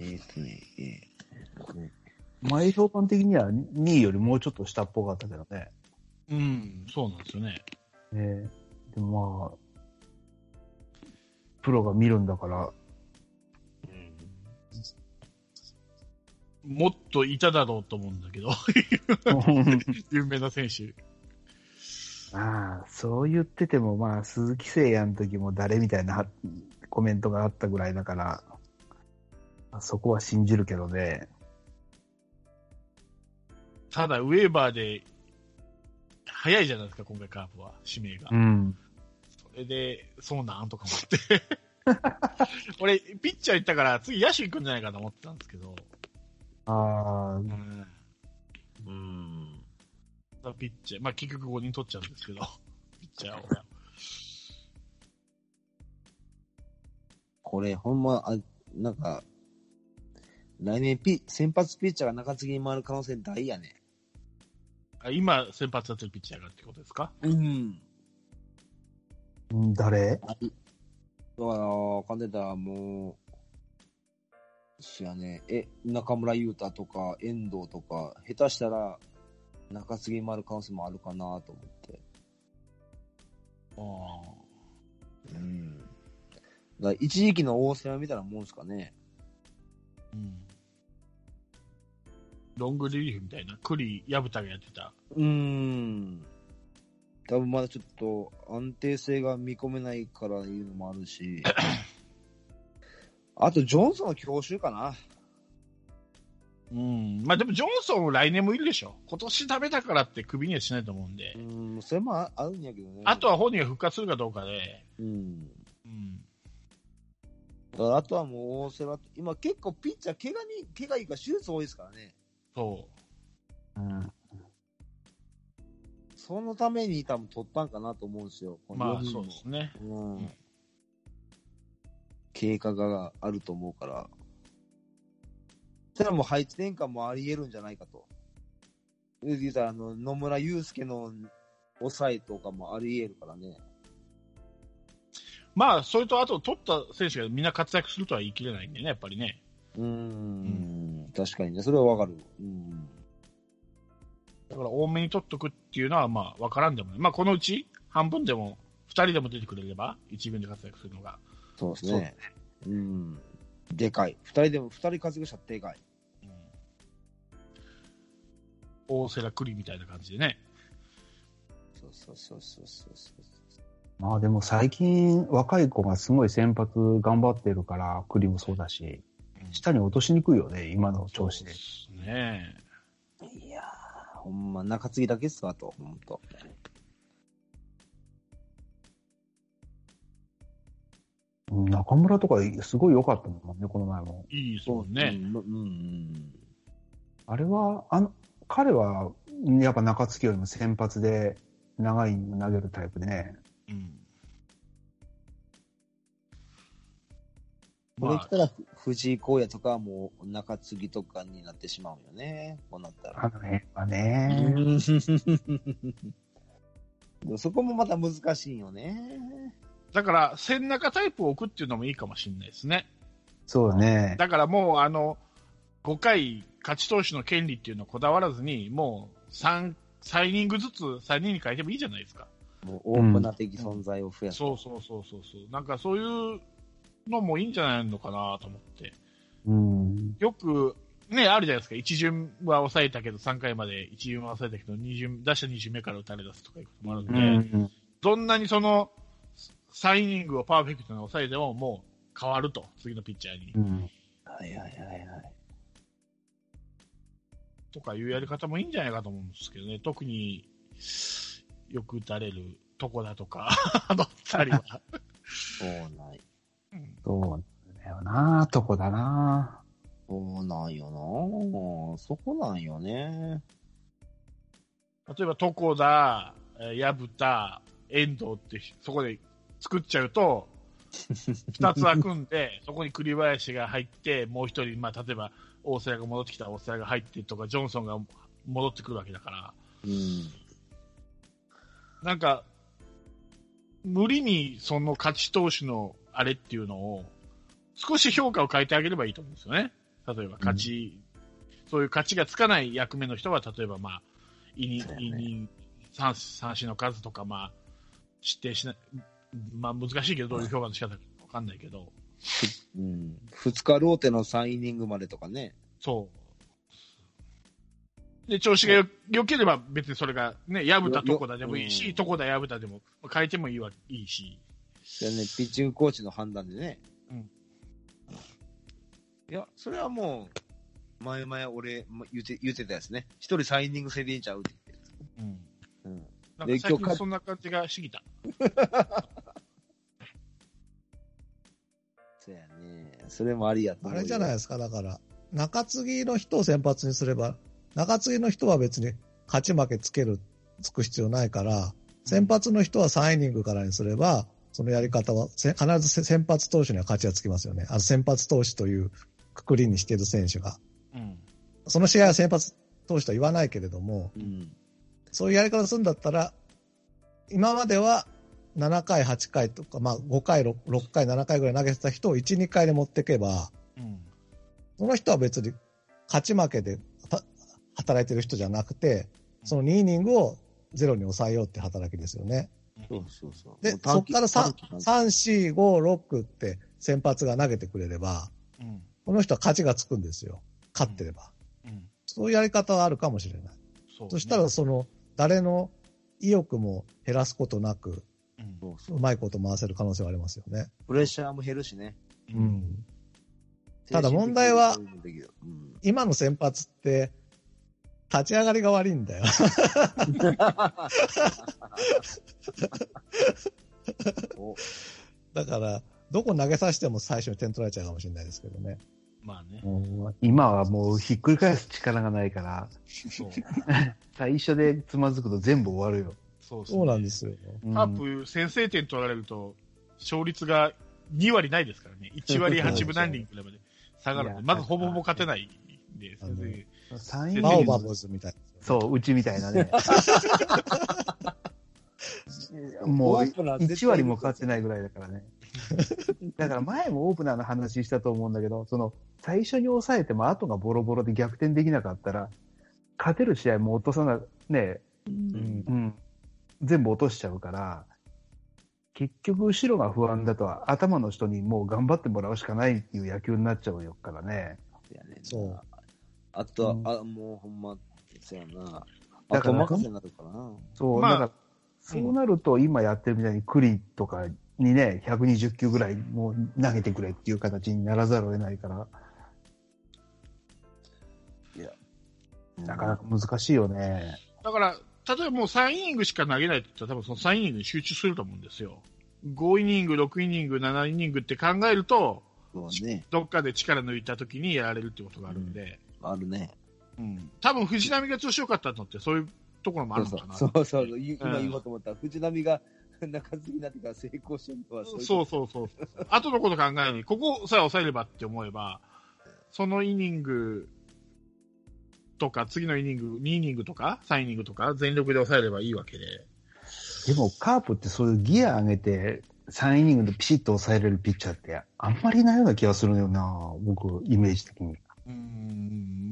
Speaker 1: えーとね、えーね
Speaker 4: 前評判的には2位よりもうちょっと下っぽかったけどね。
Speaker 2: うん、そうなんですよね。
Speaker 4: ねでもまあ、プロが見るんだから、
Speaker 2: もっといただろうと思うんだけど、有名な選手。
Speaker 4: まあ、そう言ってても、まあ、鈴木誠也の時も誰みたいなコメントがあったぐらいだから、まあそこは信じるけどね。
Speaker 2: ただ、ウェーバーで、早いじゃないですか、今回カープは、指名が。
Speaker 4: うん。
Speaker 2: で、そうなんとか思って。俺、ピッチャー行ったから、次野手行くんじゃないかと思ってたんですけど、
Speaker 4: ああ、
Speaker 2: うん。
Speaker 1: うん。
Speaker 2: ピッチャー、まあ結局5人取っちゃうんですけど、ピッチャーを。
Speaker 1: これ、ほんま、あ、なんか、来年ピ、先発ピッチャーが中継ぎに回る可能性大やね。
Speaker 2: あ今、先発やってるピッチャーがってことですか？
Speaker 1: うん。
Speaker 4: うん誰？
Speaker 1: だから、かんでたらもう、しやね、え、中村優太とか、遠藤とか、下手したら、中継ぎに回る可能性もあるかなと思って。
Speaker 2: ああ。
Speaker 1: うん。だ一時期の大瀬山みたいなもんですかね。
Speaker 2: うん。ロングリリーフみたいな、栗、矢蓋がやってた。
Speaker 1: うーん。多分まだちょっと安定性が見込めないからいうのもあるし、あと、ジョンソンの強襲かな。
Speaker 2: うん。まあでも、ジョンソンも来年もいるでしょ。今年ダメだからってクビにはしないと思うんで。
Speaker 1: うん、それもああるんやけどね。
Speaker 2: あとは本人が復活するかどうかで。
Speaker 1: うん。
Speaker 2: うん。
Speaker 1: だからあとはもう大瀬良、今結構ピッチャー、怪我に、怪我いいから手術多いですからね。
Speaker 2: そ
Speaker 4: うん。
Speaker 1: そのために多分取ったんかなと思うんですよ。
Speaker 2: う。まあ
Speaker 1: この四人も
Speaker 2: そうですね。
Speaker 1: うん
Speaker 2: うん
Speaker 1: 経過があると思うから。それはもう配置転換もあり得るんじゃないかと。言うたら、あの、野村祐介の抑えとかもあり得るからね。
Speaker 2: まあ、それとあと取った選手がみんな活躍するとは言い切れないんでね、やっぱりね。
Speaker 1: うーん、確かにね。それはわかる。うん。
Speaker 2: だから多めに取っとくっていうのは、まあ、わからんでもない。まあ、このうち半分でも、二人でも出てくれれば、一軍で活躍するのが。
Speaker 1: そうですね。うん。でかい。二人でも、二人活躍したらでかい。
Speaker 2: うん大瀬良栗みたいな感じでね。
Speaker 1: そうそうそうそうそうそう。
Speaker 4: まあでも最近若い子がすごい先発頑張ってるから、栗もそうだし、下に落としにくいよね、今の調子で。
Speaker 2: すね。
Speaker 1: ほんま、中継ぎだけっすわ、あと、ほんと。
Speaker 4: うん中村とかすごい良かったもんね、この前も。
Speaker 2: いいですもんね。
Speaker 1: うん、うんうん。
Speaker 4: あれは、あの、彼は、やっぱ中継ぎよりも先発で長いイニング投げるタイプでね。
Speaker 2: うん。
Speaker 1: これ来たら、藤井荒野とかはもう中継ぎとかになってしまうよね。こうなったら。
Speaker 4: あの辺はね。
Speaker 1: そこもまた難しいよね。
Speaker 2: だから、千中タイプを置くっていうのもいいかもしれないですね。
Speaker 4: そうだね。
Speaker 2: だからもう、あの、5回勝ち投手の権利っていうのをこだわらずに、もう3、3イニングずつ3人に変えてもいいじゃないですか。
Speaker 1: もうオープナー的存在を増やす。
Speaker 2: そうそうそうそうそう。なんかそういうのもいいんじゃないのかなと思って。
Speaker 4: うん。
Speaker 2: よく、ね、あるじゃないですか。一巡は抑えたけど、3回まで一巡は抑えたけど、二巡、打者2巡目から打たれ出すとかいうこともあるん
Speaker 4: う
Speaker 2: で、
Speaker 4: ん。
Speaker 2: どんなにその、3イニングをパーフェクトに抑えても、もう変わると、次のピッチャーに。
Speaker 4: うん。
Speaker 1: はいはいはいはい。
Speaker 2: とかいうやり方もいいんじゃないかと思うんですけどね。特によく打たれるとこだとか、あの二人は。
Speaker 1: そうない。
Speaker 2: うん
Speaker 4: そうだよな、とこだな。
Speaker 1: そうなんよなそこなんよね。
Speaker 2: 例えば、床田、えー薮田、遠藤ってそこで作っちゃうと、二つ開くんで、そこに栗林が入って、もう一人、まあ、例えば、大瀬良が戻ってきたら大瀬良が入ってとか、ジョンソンが戻ってくるわけだから、
Speaker 1: うん。
Speaker 2: なんか、無理にその勝ち投手のあれっていうのを、少し評価を変えてあげればいいと思うんですよね。例えば勝ち、そういう勝ちがつかない役目の人は、例えばまあ、イニ
Speaker 1: そうやね
Speaker 2: イニン三三振の数とか、まあ、指定しない、まあ難しいけど、どういう評価の仕方かわかんないけど、
Speaker 1: うん。二日ローテの3イニングまでとかね。
Speaker 2: そう。で、調子がよ良ければ別にそれがね、薮田、床田でもいい
Speaker 1: うん
Speaker 2: し、床田、薮田でも変えてもいいわ、いいし。
Speaker 1: でね、ピッチングコーチの判断でね。
Speaker 2: うん
Speaker 1: いや、それはもう、前々俺ま言って、言ってたやつね。一人3イニング制でいいんちゃうって
Speaker 2: うん。
Speaker 1: 言って。
Speaker 2: なん
Speaker 1: で今日か
Speaker 2: か最近そんな感じがしてきた。
Speaker 1: そうやね。それもありやと思うよ
Speaker 3: あれじゃないですか、だから、中継ぎの人を先発にすれば、中継ぎの人は別に勝ち負けつける、つく必要ないから、先発の人は3イニングからにすれば、そのやり方は、せ必ず先発投手には勝ちがつきますよね。あの先発投手というくくりにしている選手が。
Speaker 2: うん。
Speaker 3: その試合は先発投手とは言わないけれども、
Speaker 1: うん。
Speaker 3: そういうやり方するんだったら、今までは7回、8回とか、まあ5回、6, 6回、7回ぐらい投げてた人を1、2回で持っていけば、
Speaker 2: うん。
Speaker 3: その人は別に勝ち負けでた働いてる人じゃなくて、その2イニングをゼロに抑えようって働きですよね。
Speaker 1: そうそうそう。
Speaker 3: でそこから3
Speaker 1: 短期短期
Speaker 3: 3、4、5、6って先発が投げてくれれば、
Speaker 2: うん。
Speaker 3: この人は勝ちがつくんですよ。勝ってれば。
Speaker 2: うん。
Speaker 3: そういうやり方はあるかもしれない。
Speaker 2: そうね
Speaker 3: そしたら、その、誰の意欲も減らすことなく、
Speaker 2: うん
Speaker 1: そう
Speaker 3: まいこと回せる可能性はありますよね。
Speaker 1: プレッシャーも減るしね。
Speaker 3: うん。ただ問題は今の先発って、立ち上がりが悪いんだよ。
Speaker 1: お
Speaker 3: だから、どこ投げさせても最初に点取られちゃうかもしれないですけどね。
Speaker 2: まあね。
Speaker 4: 今はもうひっくり返す力がないから、
Speaker 2: そう。
Speaker 4: 最初でつまずくと全部終わるよ。
Speaker 2: そう
Speaker 3: そうなんですよ。
Speaker 4: うん
Speaker 2: カープ先制点取られると、勝率が2割ないですからね。1割8分何厘くらいまで下がるまずほぼほぼ勝てないんで、
Speaker 3: あの
Speaker 2: 全然
Speaker 4: 三イニング
Speaker 3: バオバブズみたいな。
Speaker 4: そう、うちみたいなね。もう
Speaker 1: オープナー絶対
Speaker 4: 1割もかかってないぐらいだからね。だから前もオープナーの話したと思うんだけど、その最初に抑えても後がボロボロで逆転できなかったら、勝てる試合も落とさな、ね、
Speaker 3: うん
Speaker 4: うん、全部落としちゃうから、結局後ろが不安だと頭の人にもう頑張ってもらうしかないっていう野球になっちゃうよからね。
Speaker 3: そう。
Speaker 1: あとは、
Speaker 4: うん
Speaker 1: あ、もうほんま、そうやな。
Speaker 4: だ
Speaker 1: あと
Speaker 4: から
Speaker 1: 任せになるからな。
Speaker 4: そう、
Speaker 2: まあ
Speaker 4: だから、そうなると今やってるみたいにクリとかにね、120球ぐらいもう投げてくれっていう形にならざるを得ないから、なかなか難しいよね。
Speaker 2: だから、例えばもう3イニングしか投げないって言ったら多分その3イニングに集中すると思うんですよ。5イニング、6イニング、7イニングって考えると、
Speaker 1: そうね。
Speaker 2: どっかで力抜いた時にやられるってことがあるんで、
Speaker 1: あるね。
Speaker 2: うん多分藤波が調子良かったのってそういうところもあるのかな。
Speaker 1: そうそうそう。今
Speaker 2: うん
Speaker 1: 言おうと思った。藤波が 中継ぎになってから成功してるのはそう
Speaker 2: そうそうそうそう。後のこと考えに、ここさえ抑えればって思えば、そのイニングとか、次のイニング、2イニングとか、3イニングとか、全力で抑えればいいわけで。
Speaker 4: でもカープってそういうギア上げて3イニングでピシッと抑えれるピッチャーってあんまりいないような気がするよな、僕、イメージ的に。
Speaker 2: うーん、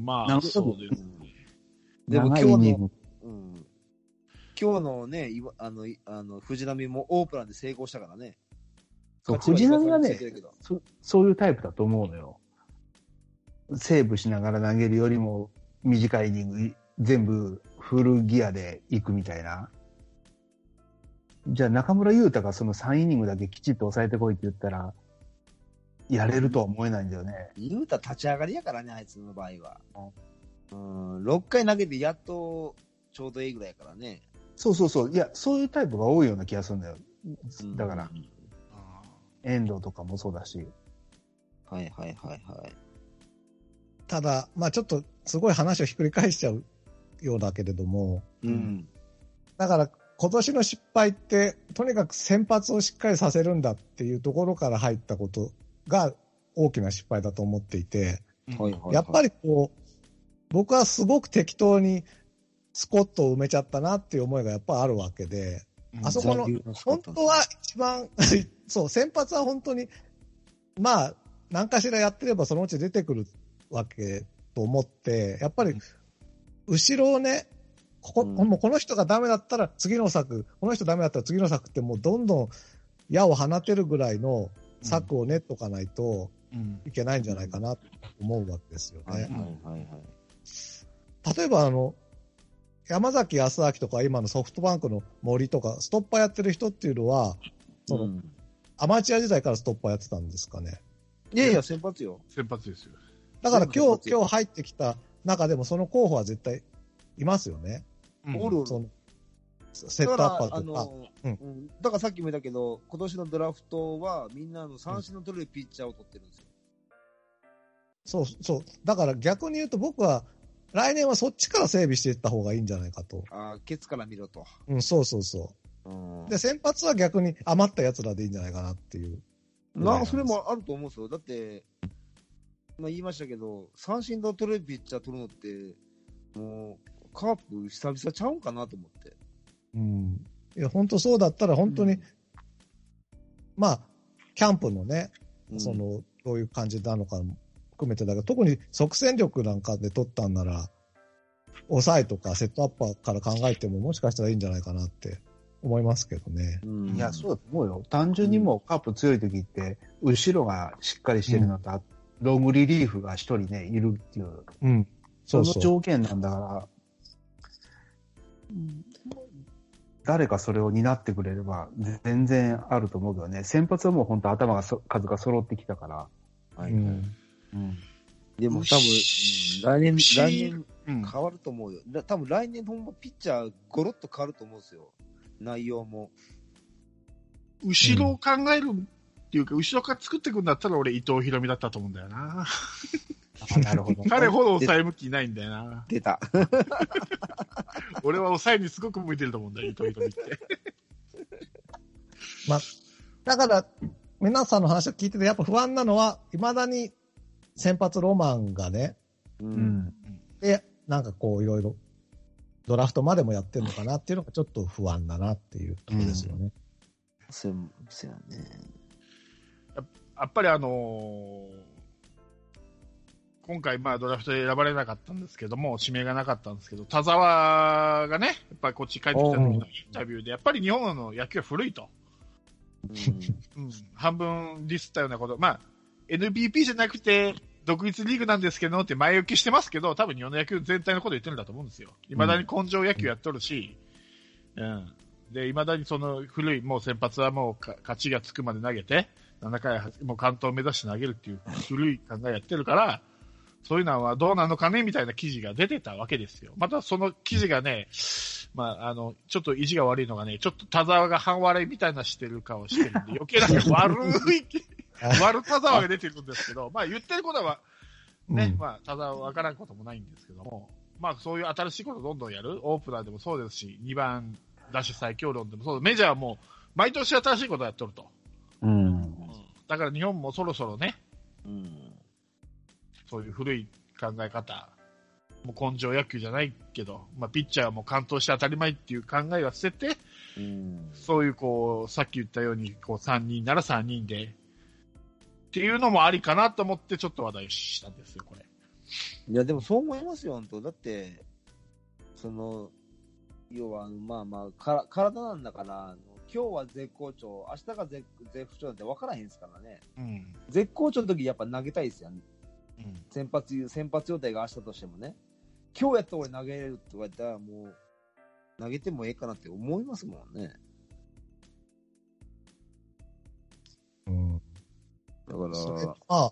Speaker 2: まあ、そうです
Speaker 1: うん
Speaker 2: ね。
Speaker 1: でも今日のうん今日のね、あの、いあの藤波もオープナーで成功したからね。
Speaker 4: そう藤波はねそ、そういうタイプだと思うのよ。セーブしながら投げるよりも短いイニング全部フルギアで行くみたいな。じゃあ中村優太がその3イニングだけきちっと抑えてこいって言ったら、やれるとは思えないんだよね。
Speaker 1: 言うたら立ち上がりやからね、あいつの場合は。うん、6回投げてやっとちょうどいいぐらいやからね。
Speaker 4: そうそうそう。いや、そういうタイプが多いような気がするんだよ。
Speaker 1: うん
Speaker 4: だから、
Speaker 1: うん
Speaker 2: あ
Speaker 4: 遠藤とかもそうだし。
Speaker 1: はいはいはいはい。
Speaker 3: ただ、まあちょっとすごい話をひっくり返しちゃうようだけれども、
Speaker 1: うん。
Speaker 3: だから今年の失敗って、とにかく先発をしっかりさせるんだっていうところから入ったことが大きな失敗だと思っていて、
Speaker 2: ー
Speaker 1: はいはいはい。
Speaker 3: やっぱりこう、僕はすごく適当にスコットを埋めちゃったなっていう思いがやっぱあるわけで、あそこの本当は一番、そう、先発は本当に、まあ、何かしらやってればそのうち出てくるわけと思って、やっぱり、後ろをね、ここ、
Speaker 1: うん。
Speaker 3: もうこの人がダメだったら次の策、この人ダメだったら次の策ってもうどんどん矢を放てるぐらいの策を練っとかないと
Speaker 2: うん
Speaker 3: いけないんじゃないかなと思うわけですよね。
Speaker 1: はいはいはいはい。
Speaker 3: 例えばあの、山崎康明とか今のソフトバンクの森とか、ストッパーやってる人っていうのは、その
Speaker 1: うん
Speaker 3: アマチュア時代からストッパーやってたんですかね。
Speaker 1: いやいや、先発よ。
Speaker 2: 先発ですよ。
Speaker 3: だから今日、今日入ってきた中でもその候補は絶対いますよね。
Speaker 2: うん
Speaker 1: おる
Speaker 3: そのセットアッパー
Speaker 1: だからあ
Speaker 3: とか。
Speaker 1: の
Speaker 3: うん
Speaker 1: うんだからさっきも言ったけど、今年のドラフトはみんなあの三振の取れるピッチャーを取ってるんですよ。
Speaker 3: そう、そう。だから逆に言うと僕は来年はそっちから整備していった方がいいんじゃないかと。
Speaker 1: ああ、ケツから見ろと。
Speaker 3: うん、そうそうそ
Speaker 1: う。
Speaker 3: で、先発は逆に余った奴らでいいんじゃないかなっていう。
Speaker 1: なそれもあると思うんですよ。だって、まあ言いましたけど、三振の取れるピッチャー取るのって、もう、カープ久々ちゃうんかなと思って。
Speaker 3: うん。いや、本当そうだったら本当に、
Speaker 1: うん
Speaker 3: まあ、キャンプのね、
Speaker 1: うん
Speaker 3: その、どういう感じなのかも含めてだけど、特に即戦力なんかで取ったんなら、抑えとかセットアッパーから考えてももしかしたらいいんじゃないかなって思いますけどね。
Speaker 1: うん
Speaker 4: いや、そうだと思うよ。単純にもうカープ強い時って、後ろがしっかりしてるのと、ロングリリーフが一人ね、いるっていう、
Speaker 3: うん。
Speaker 4: その
Speaker 3: そうそう。
Speaker 4: 条件なんだから、誰かそれを担ってくれれば全然あると思うけどね。先発はもう本当頭がそ数が揃ってきたから。
Speaker 1: はい
Speaker 3: うん
Speaker 4: うん。
Speaker 1: でも多分、来年、
Speaker 2: 牛
Speaker 1: 来年
Speaker 2: うん
Speaker 1: 変わると思うよ。だ多分来年ほんまピッチャーゴロッと変わると思うんですよ。内容も。
Speaker 2: 後ろを考えるっていうか、後ろから作っていくんだったら俺伊藤博美だったと思うんだよな。
Speaker 4: あなるほど。
Speaker 2: 彼ほど抑え向きいないんだよな。
Speaker 1: 出た。
Speaker 2: 俺は抑えにすごく向いてると思うんだよ、って。
Speaker 3: だから、皆さんの話を聞いてて、やっぱ不安なのは、未だに先発ロマンがね、
Speaker 1: う。
Speaker 4: うんん。
Speaker 3: で、なんかこういろいろ、ドラフトまでもやってるのかなっていうのがちょっと不安だなっていうところですよね。
Speaker 1: そうそうやね。
Speaker 2: やっぱりあのー今回、まあ、ドラフトで選ばれなかったんですけども、指名がなかったんですけど、田沢がね、やっぱりこっち帰ってきた時のインタビューで、やっぱり日本の野球は古いと。うん、半分ディスったようなこと、まあ、NPP じゃなくて、独立リーグなんですけどって前置きしてますけど、多分日本の野球全体のこと言ってるんだと思うんですよ。未だに根性野球やっとるし、うん。で、未だにその古い、もう先発はもうか勝ちがつくまで投げて、7回はもう関東を目指して投げるっていう古い考えやってるから、そういうのはどうなのかねみたいな記事が出てたわけですよ。またその記事がね、まあ、あの、ちょっと意地が悪いのがね、ちょっと田沢が半笑いみたいなしてる顔してるんで、余計なんか悪い、悪田沢が出てるんですけど、まあ言ってることはね、
Speaker 3: うん
Speaker 2: まあ、ただ分からんこともないんですけども、まあそういう新しいことをどんどんやる、オープナーでもそうですし、2番ダッシュ最強論でもそうメジャーはもう毎年新しいことをやっとると。
Speaker 4: うん。
Speaker 2: だから日本もそろそろね、
Speaker 1: うん。
Speaker 2: そういう古い考え方、もう根性野球じゃないけど、まあピッチャーはもう完投して当たり前っていう考えは捨てて、
Speaker 1: うん。
Speaker 2: そういうこう、さっき言ったように、こう3人なら3人で、っていうのもありかなと思ってちょっと話題したんですよ、これ。
Speaker 1: いや、でもそう思いますよ、本当だって、その、要は、まあまあ、から体なんだから、今日は絶好調、明日が絶絶不調なんて分からへんですからね。
Speaker 2: うん。
Speaker 1: 絶好調の時やっぱ投げたいですよ、
Speaker 2: うん。
Speaker 1: 先発、先発予定が明日としてもね。今日やったら俺投げれるって言われたら、もう、投げてもええかなって思いますもんね。
Speaker 3: うん
Speaker 1: だから、
Speaker 3: それまあ、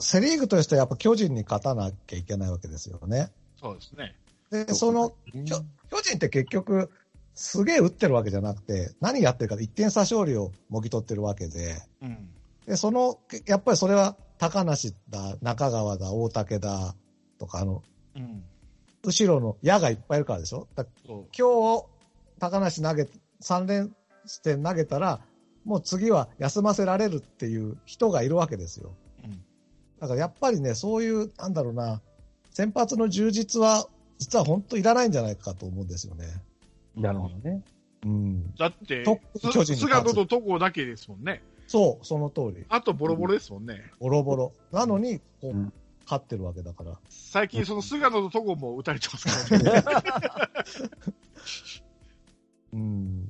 Speaker 3: セリーグとしてはやっぱ巨人に勝たなきゃいけないわけですよね。
Speaker 2: そうですね。
Speaker 3: で、その、きょ巨人って結局、すげえ打ってるわけじゃなくて、何やってるか1点差勝利をもぎ取ってるわけで、
Speaker 2: うん。
Speaker 3: で、その、やっぱりそれは高梨だ、中川だ、大竹だ、とか、あの、
Speaker 2: うん。
Speaker 3: 後ろの矢がいっぱいいるからでしょ？だ。今日、高梨投げ、3連戦投げたら、もう次は休ませられるっていう人がいるわけですよ。
Speaker 2: うん。
Speaker 3: だからやっぱりね、そういう、なんだろうな、先発の充実は、実は本当いらないんじゃないかと思うんですよね。
Speaker 4: なるほどね。
Speaker 3: うん。
Speaker 2: だって菅野と戸郷だけですもんね。
Speaker 3: そう、その通り。
Speaker 2: あとボロボロですもんね。
Speaker 3: ボロボロ。なのに、こう、
Speaker 4: うん
Speaker 3: 勝ってるわけだから。
Speaker 2: 最近その菅野と戸郷も打たれてますからね。
Speaker 3: うん。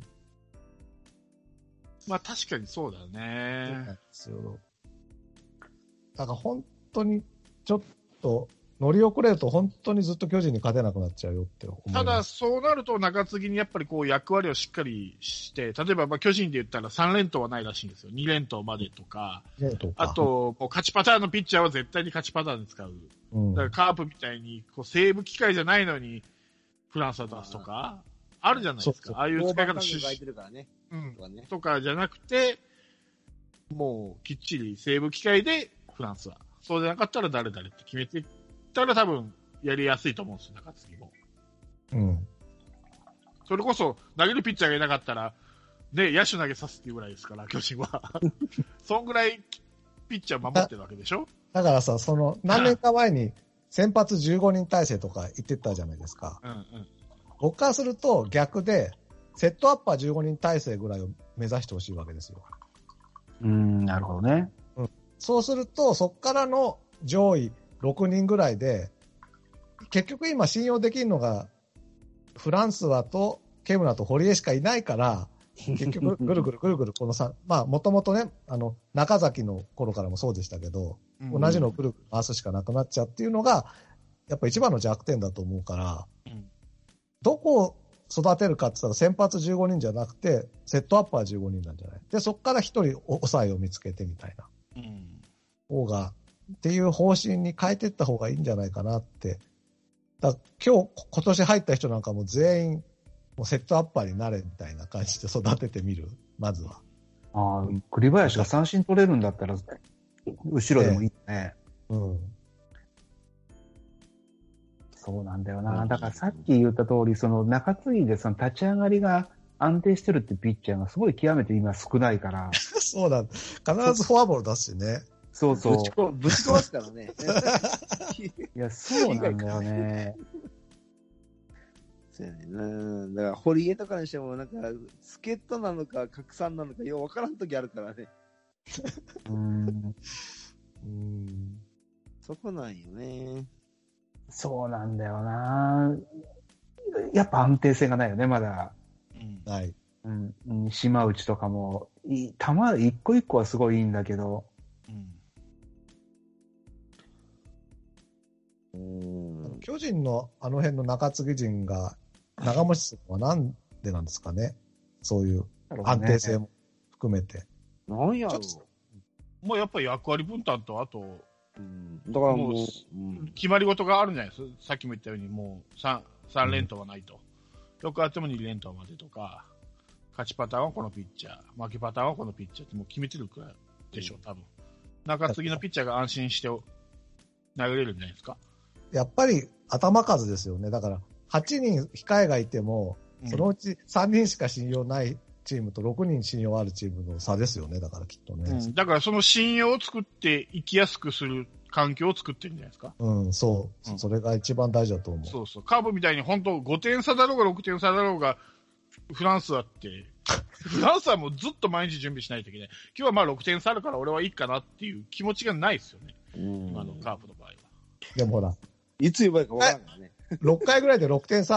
Speaker 2: まあ確かにそうだ
Speaker 3: そうなん
Speaker 2: ね。
Speaker 3: ですよ。だから本当に、ちょっと、乗り遅れると本当にずっと巨人に勝てなくなっちゃうよって。
Speaker 2: ただ、そうなると中継ぎにやっぱりこう役割をしっかりして、例えばまあ巨人で言ったら3連投はないらしいんですよ。2連投までとか、
Speaker 3: ね、とか
Speaker 2: あ、と、勝ちパターンのピッチャーは絶対に勝ちパターンで使う。
Speaker 3: うん
Speaker 2: だからカープみたいにこうセーブ機会じゃないのにフランスは出すとか、あるじゃないですか。ああいう使い方し
Speaker 1: し書いてるからね。
Speaker 2: うん
Speaker 1: とか
Speaker 2: じゃなくて、もうきっちりセーブ機会でフランスは。そうじゃなかったら誰々って決めていったら多分やりやすいと思うんですよ、中継ぎも。
Speaker 3: うん。
Speaker 2: それこそ投げるピッチャーがいなかったら、ね、野手投げさすっていうぐらいですから、巨人は。そんぐらいピッチャー守ってるわけでしょ？
Speaker 3: だからさ、その、何年か前に先発15人体制とか言ってたじゃないですか。
Speaker 2: うんうん。
Speaker 3: 僕からすると逆で、セットアッパー15人体制ぐらいを目指してほしいわけですよ。
Speaker 4: うん、なるほどね。
Speaker 3: そうすると、そこからの上位6人ぐらいで、結局今信用できるのが、フランスはと、ケムラと堀江しかいないから、結局ぐ るぐるぐるぐるこの3、まあもともとね、あの、中崎の頃からもそうでしたけど、
Speaker 2: うん。
Speaker 3: 同じのをぐるぐる回すしかなくなっちゃうっていうのが、やっぱ一番の弱点だと思うから、
Speaker 2: うん。
Speaker 3: どこを育てるかって言ったら先発15人じゃなくて、セットアッパー15人なんじゃない？で、そこから1人抑えを見つけてみたいな。
Speaker 2: うん。
Speaker 3: 方がっていう方針に変えていった方がいいんじゃないかなって。だ今日、今年入った人なんかも全員、もうセットアッパーになれみたいな感じで育ててみる、まずは。
Speaker 4: ああ、栗林が三振取れるんだったら、後ろでもいいね。
Speaker 3: うん。
Speaker 4: そうなんだよ
Speaker 1: う
Speaker 4: な。
Speaker 1: ん
Speaker 4: だからさっき言った通り、その中継ぎでその立ち上がりが安定してるってピッチャーがすごい極めて今少ないから。
Speaker 3: そうなん必ずフォアボール出すしね。
Speaker 4: そうそう
Speaker 1: ぶち。こぶち壊すからね。
Speaker 4: いや、そうなんだよね。
Speaker 1: そうやねんな。だから、堀江とかにしても、なんか、助っ人なのか、拡散なのか、ようわからん時あるからね。
Speaker 4: うん。
Speaker 3: うん。
Speaker 1: そこなんよね。
Speaker 4: そうなんだよな。やっぱ安定性がないよね、まだ。
Speaker 2: うん
Speaker 3: ない。
Speaker 4: うんうん。島内とかも、い球一個一個はすごいいいんだけど、
Speaker 2: うん。
Speaker 3: 巨人のあの辺の中継ぎ陣が長持ちするのはなんでなんですかね？そういう安定性も含めて。
Speaker 1: なんやろ
Speaker 3: ちょっ
Speaker 2: もうやっぱり役割分担と、あと、
Speaker 1: うん。だからもう
Speaker 2: もう、
Speaker 1: うん。
Speaker 2: 決まり事があるんじゃないですか。さっきも言ったように、もう 3, 3連投はないと。よくあっても2連投までとか、勝ちパターンはこのピッチャー、負けパターンはこのピッチャーってもう決めてるくらいでしょう、多分。中継ぎのピッチャーが安心して投げれるんじゃないですか。
Speaker 3: やっぱり頭数ですよね。だから、8人控えがいても、そのうち3人しか信用ないチームと6人信用あるチームの差ですよね。だからきっとね。
Speaker 2: うんだからその信用を作って生きやすくする環境を作ってるんじゃないですか？
Speaker 3: うん、そう。
Speaker 2: うん
Speaker 3: それが一番大事だと思う。
Speaker 2: そうそう。カーブみたいに本当5点差だろうが6点差だろうが、フランスはって、フランスはもうずっと毎日準備しないといけない。今日はまあ6点差あるから俺はいいかなっていう気持ちがないですよね。
Speaker 1: うん
Speaker 2: 今のカープの場合は。
Speaker 3: でもほら、
Speaker 1: いつ言えばいいか分からないね。
Speaker 3: 6回ぐらいで6点差？